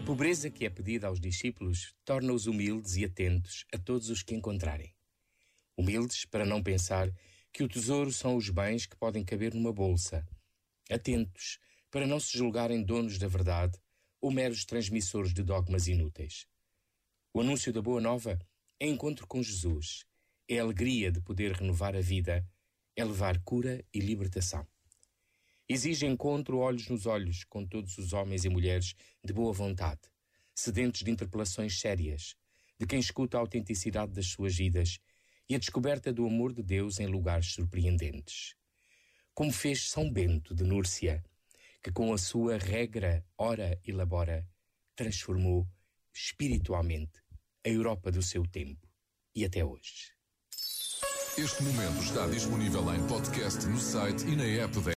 A pobreza que é pedida aos discípulos torna-os humildes e atentos a todos os que encontrarem. Humildes para não pensar que o tesouro são os bens que podem caber numa bolsa. Atentos para não se julgarem donos da verdade ou meros transmissores de dogmas inúteis. O anúncio da Boa Nova é encontro com Jesus, é alegria de poder renovar a vida, é levar cura e libertação exige encontro olhos nos olhos com todos os homens e mulheres de boa vontade, sedentes de interpelações sérias, de quem escuta a autenticidade das suas vidas e a descoberta do amor de Deus em lugares surpreendentes. Como fez São Bento de Núrcia, que com a sua regra ora e labora transformou espiritualmente a Europa do seu tempo e até hoje. Este momento está disponível em podcast no site e na app da